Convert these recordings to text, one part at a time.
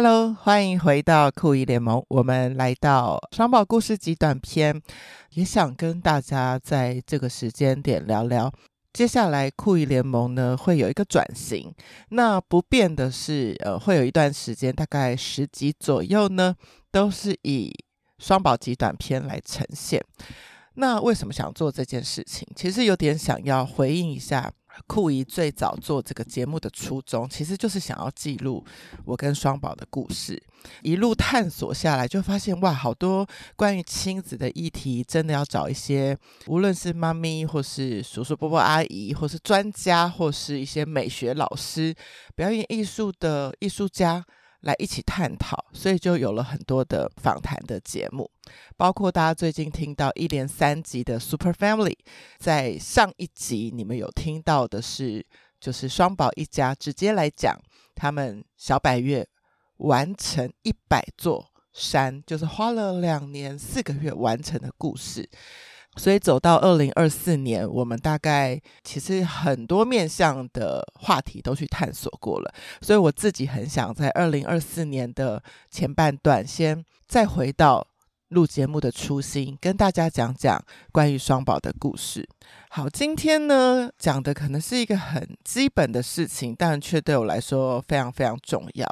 Hello，欢迎回到酷姨联盟。我们来到双宝故事集短篇，也想跟大家在这个时间点聊聊。接下来酷姨联盟呢会有一个转型，那不变的是，呃，会有一段时间，大概十集左右呢，都是以双宝集短篇来呈现。那为什么想做这件事情？其实有点想要回应一下。酷姨最早做这个节目的初衷，其实就是想要记录我跟双宝的故事。一路探索下来，就发现哇，好多关于亲子的议题，真的要找一些，无论是妈咪，或是叔叔伯伯阿姨，或是专家，或是一些美学老师、表演艺术的艺术家。来一起探讨，所以就有了很多的访谈的节目，包括大家最近听到一连三集的 Super Family。在上一集你们有听到的是，就是双宝一家直接来讲他们小百岳完成一百座山，就是花了两年四个月完成的故事。所以走到二零二四年，我们大概其实很多面向的话题都去探索过了。所以我自己很想在二零二四年的前半段，先再回到录节目的初心，跟大家讲讲关于双宝的故事。好，今天呢讲的可能是一个很基本的事情，但却对我来说非常非常重要。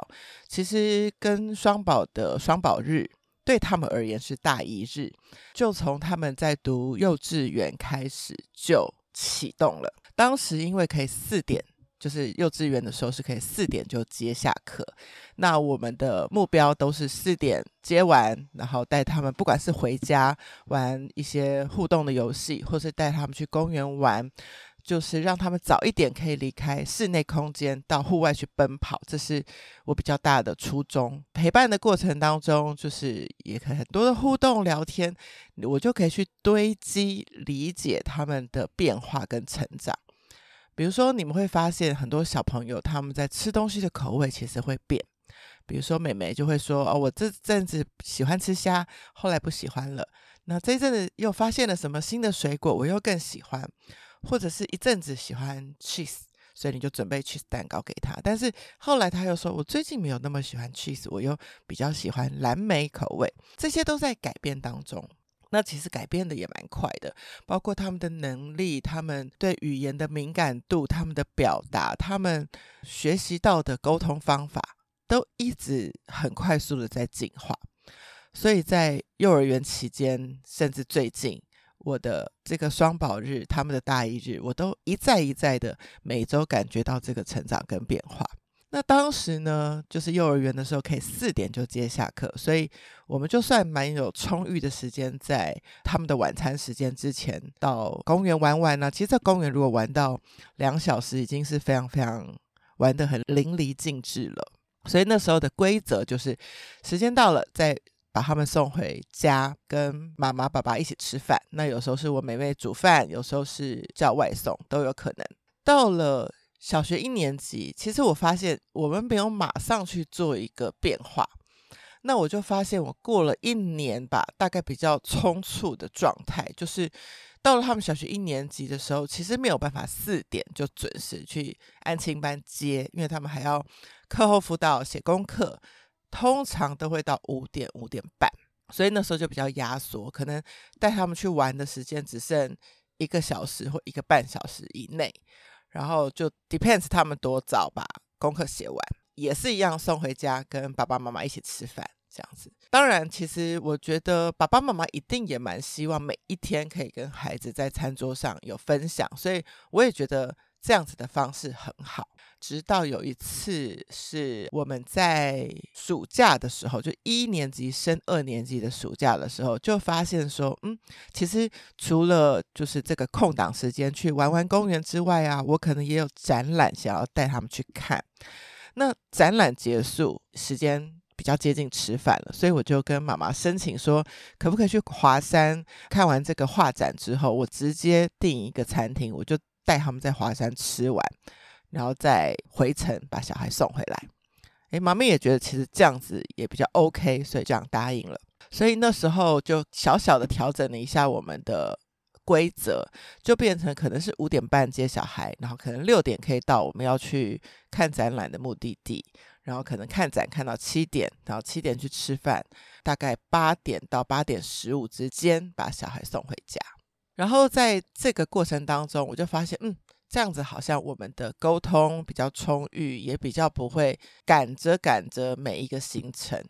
其实跟双宝的双宝日。对他们而言是大一日，就从他们在读幼稚园开始就启动了。当时因为可以四点，就是幼稚园的时候是可以四点就接下课，那我们的目标都是四点接完，然后带他们不管是回家玩一些互动的游戏，或是带他们去公园玩。就是让他们早一点可以离开室内空间，到户外去奔跑，这是我比较大的初衷。陪伴的过程当中，就是也可以很多的互动聊天，我就可以去堆积理解他们的变化跟成长。比如说，你们会发现很多小朋友他们在吃东西的口味其实会变。比如说，妹妹就会说：“哦，我这阵子喜欢吃虾，后来不喜欢了。那这阵子又发现了什么新的水果，我又更喜欢。”或者是一阵子喜欢 cheese，所以你就准备 cheese 蛋糕给他。但是后来他又说：“我最近没有那么喜欢 cheese，我又比较喜欢蓝莓口味。”这些都在改变当中。那其实改变的也蛮快的，包括他们的能力、他们对语言的敏感度、他们的表达、他们学习到的沟通方法，都一直很快速的在进化。所以在幼儿园期间，甚至最近。我的这个双宝日，他们的大一日，我都一再一再的每周感觉到这个成长跟变化。那当时呢，就是幼儿园的时候可以四点就接下课，所以我们就算蛮有充裕的时间，在他们的晚餐时间之前到公园玩玩呢。其实，在公园如果玩到两小时，已经是非常非常玩得很淋漓尽致了。所以那时候的规则就是，时间到了再。把他们送回家，跟妈妈、爸爸一起吃饭。那有时候是我妹妹煮饭，有时候是叫外送，都有可能。到了小学一年级，其实我发现我们没有马上去做一个变化。那我就发现，我过了一年吧，大概比较匆促的状态，就是到了他们小学一年级的时候，其实没有办法四点就准时去安亲班接，因为他们还要课后辅导、写功课。通常都会到五点五点半，所以那时候就比较压缩，可能带他们去玩的时间只剩一个小时或一个半小时以内，然后就 depends 他们多早把功课写完，也是一样送回家跟爸爸妈妈一起吃饭这样子。当然，其实我觉得爸爸妈妈一定也蛮希望每一天可以跟孩子在餐桌上有分享，所以我也觉得这样子的方式很好。直到有一次是我们在暑假的时候，就一年级升二年级的暑假的时候，就发现说，嗯，其实除了就是这个空档时间去玩玩公园之外啊，我可能也有展览想要带他们去看。那展览结束时间比较接近吃饭了，所以我就跟妈妈申请说，可不可以去华山看完这个画展之后，我直接订一个餐厅，我就带他们在华山吃完。然后再回程把小孩送回来，诶，妈咪也觉得其实这样子也比较 OK，所以这样答应了。所以那时候就小小的调整了一下我们的规则，就变成可能是五点半接小孩，然后可能六点可以到我们要去看展览的目的地，然后可能看展看到七点，然后七点去吃饭，大概八点到八点十五之间把小孩送回家。然后在这个过程当中，我就发现，嗯，这样子好像我们的沟通比较充裕，也比较不会赶着赶着每一个行程。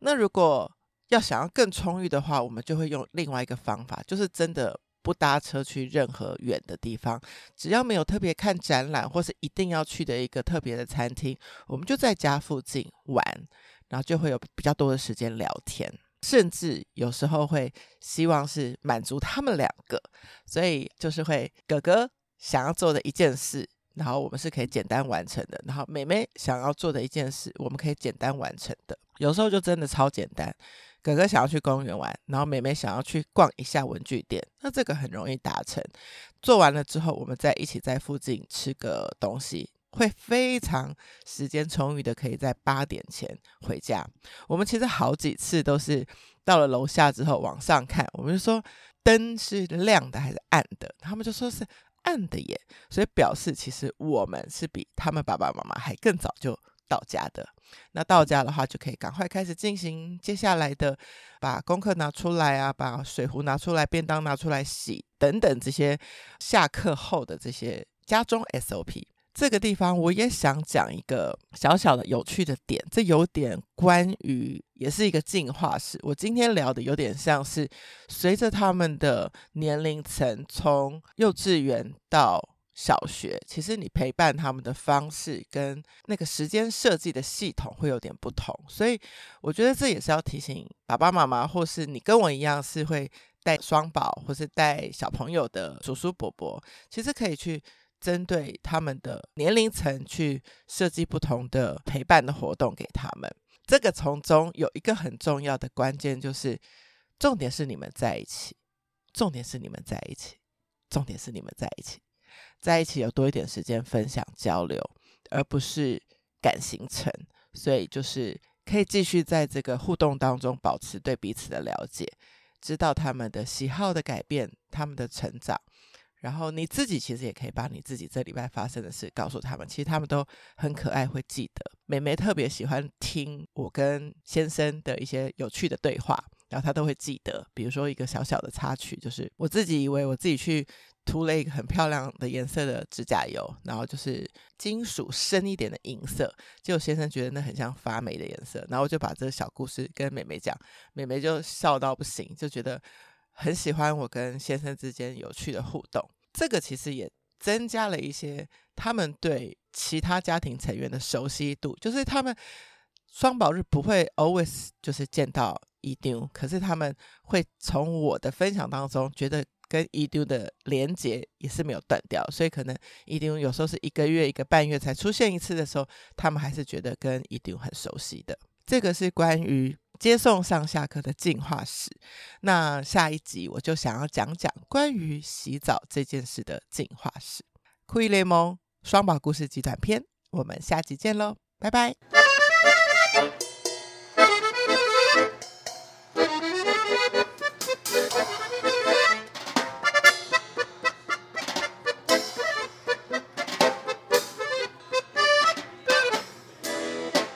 那如果要想要更充裕的话，我们就会用另外一个方法，就是真的不搭车去任何远的地方，只要没有特别看展览或是一定要去的一个特别的餐厅，我们就在家附近玩，然后就会有比较多的时间聊天，甚至有时候会希望是满足他们两个，所以就是会哥哥想要做的一件事，然后我们是可以简单完成的，然后妹妹想要做的一件事，我们可以简单完成的，有时候就真的超简单。哥哥想要去公园玩，然后妹妹想要去逛一下文具店，那这个很容易达成。做完了之后，我们再一起在附近吃个东西，会非常时间充裕的，可以在八点前回家。我们其实好几次都是到了楼下之后往上看，我们就说灯是亮的还是暗的，他们就说是暗的耶，所以表示其实我们是比他们爸爸妈妈还更早就到家的，那到家的话就可以赶快开始进行接下来的，把功课拿出来啊，把水壶拿出来，便当拿出来洗等等这些下课后的这些家中 SOP。这个地方我也想讲一个小小的有趣的点，这有点关于，也是一个进化史。我今天聊的有点像是随着他们的年龄层从幼稚园到。小学其实你陪伴他们的方式跟那个时间设计的系统会有点不同，所以我觉得这也是要提醒爸爸妈妈，或是你跟我一样是会带双宝或是带小朋友的叔叔伯伯，其实可以去针对他们的年龄层去设计不同的陪伴的活动给他们。这个从中有一个很重要的关键，就是重点是你们在一起，重点是你们在一起，重点是你们在一起。在一起有多一点时间分享交流，而不是赶行程，所以就是可以继续在这个互动当中保持对彼此的了解，知道他们的喜好的改变，他们的成长，然后你自己其实也可以把你自己这礼拜发生的事告诉他们，其实他们都很可爱，会记得。妹妹特别喜欢听我跟先生的一些有趣的对话，然后他都会记得。比如说一个小小的插曲，就是我自己以为我自己去。涂了一个很漂亮的颜色的指甲油，然后就是金属深一点的银色，结果先生觉得那很像发霉的颜色，然后我就把这个小故事跟妹妹讲，妹妹就笑到不行，就觉得很喜欢我跟先生之间有趣的互动。这个其实也增加了一些他们对其他家庭成员的熟悉度，就是他们双宝日不会 always 就是见到一丢，可是他们会从我的分享当中觉得。跟一丢的连接也是没有断掉，所以可能一丢有时候是一个月、一个半月才出现一次的时候，他们还是觉得跟一丢很熟悉的。这个是关于接送上下课的进化史。那下一集我就想要讲讲关于洗澡这件事的进化史。酷伊联盟双宝故事集短篇，我们下集见喽，拜拜。